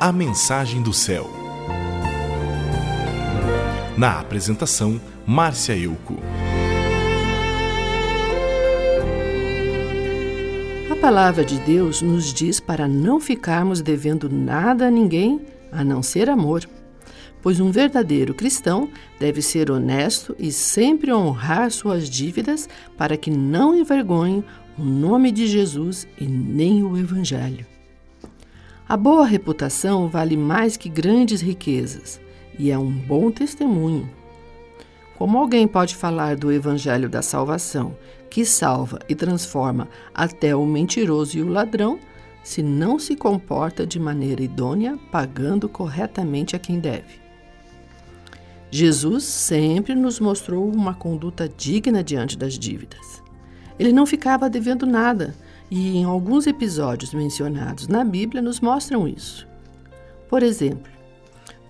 A Mensagem do Céu. Na apresentação, Márcia Euco. A palavra de Deus nos diz para não ficarmos devendo nada a ninguém a não ser amor. Pois um verdadeiro cristão deve ser honesto e sempre honrar suas dívidas para que não envergonhe o nome de Jesus e nem o Evangelho. A boa reputação vale mais que grandes riquezas e é um bom testemunho. Como alguém pode falar do Evangelho da salvação, que salva e transforma até o mentiroso e o ladrão, se não se comporta de maneira idônea, pagando corretamente a quem deve? Jesus sempre nos mostrou uma conduta digna diante das dívidas. Ele não ficava devendo nada, e em alguns episódios mencionados na Bíblia nos mostram isso. Por exemplo,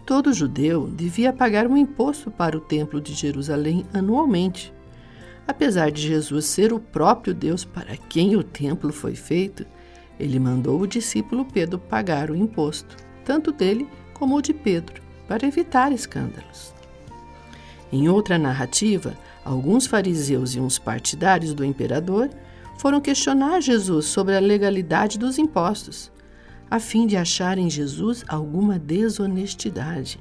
todo judeu devia pagar um imposto para o Templo de Jerusalém anualmente. Apesar de Jesus ser o próprio Deus para quem o templo foi feito, ele mandou o discípulo Pedro pagar o imposto, tanto dele como o de Pedro, para evitar escândalos. Em outra narrativa, alguns fariseus e uns partidários do imperador foram questionar Jesus sobre a legalidade dos impostos, a fim de achar em Jesus alguma desonestidade.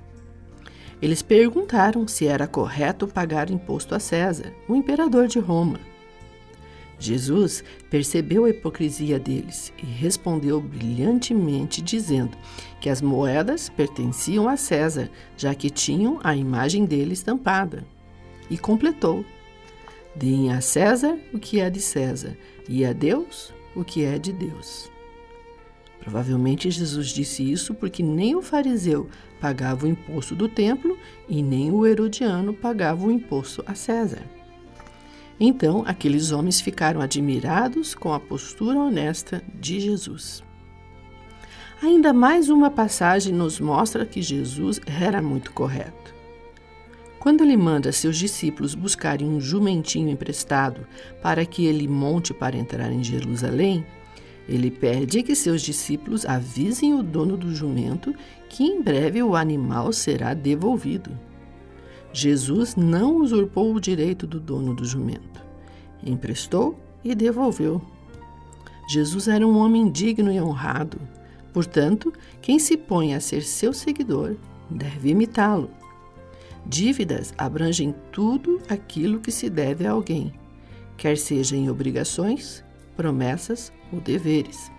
Eles perguntaram se era correto pagar imposto a César, o imperador de Roma. Jesus percebeu a hipocrisia deles e respondeu brilhantemente, dizendo que as moedas pertenciam a César, já que tinham a imagem dele estampada. E completou: Deem a César o que é de César e a Deus o que é de Deus. Provavelmente Jesus disse isso porque nem o fariseu pagava o imposto do templo e nem o herodiano pagava o imposto a César. Então, aqueles homens ficaram admirados com a postura honesta de Jesus. Ainda mais uma passagem nos mostra que Jesus era muito correto. Quando ele manda seus discípulos buscarem um jumentinho emprestado para que ele monte para entrar em Jerusalém, ele pede que seus discípulos avisem o dono do jumento que em breve o animal será devolvido. Jesus não usurpou o direito do dono do jumento. Emprestou e devolveu. Jesus era um homem digno e honrado. Portanto, quem se põe a ser seu seguidor deve imitá-lo. Dívidas abrangem tudo aquilo que se deve a alguém, quer seja em obrigações, promessas ou deveres.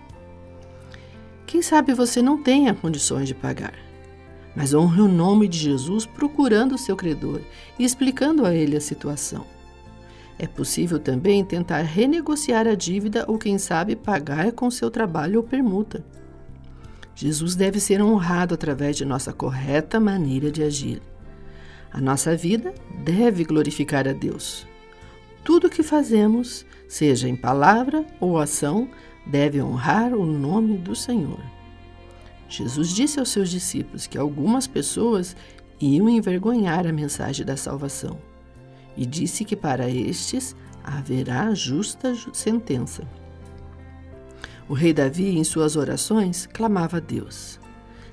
Quem sabe você não tenha condições de pagar mas honre o nome de Jesus procurando o seu credor e explicando a ele a situação. É possível também tentar renegociar a dívida ou, quem sabe, pagar com seu trabalho ou permuta. Jesus deve ser honrado através de nossa correta maneira de agir. A nossa vida deve glorificar a Deus. Tudo o que fazemos, seja em palavra ou ação, deve honrar o nome do Senhor. Jesus disse aos seus discípulos que algumas pessoas iam envergonhar a mensagem da salvação e disse que para estes haverá justa sentença. O rei Davi, em suas orações, clamava a Deus: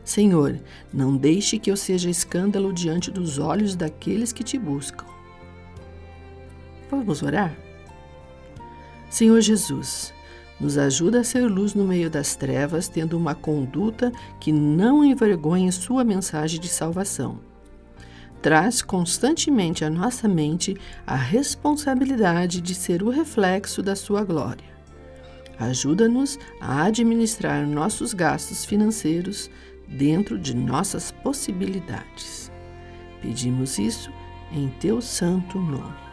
Senhor, não deixe que eu seja escândalo diante dos olhos daqueles que te buscam. Vamos orar? Senhor Jesus, nos ajuda a ser luz no meio das trevas, tendo uma conduta que não envergonhe sua mensagem de salvação. Traz constantemente à nossa mente a responsabilidade de ser o reflexo da sua glória. Ajuda-nos a administrar nossos gastos financeiros dentro de nossas possibilidades. Pedimos isso em teu santo nome.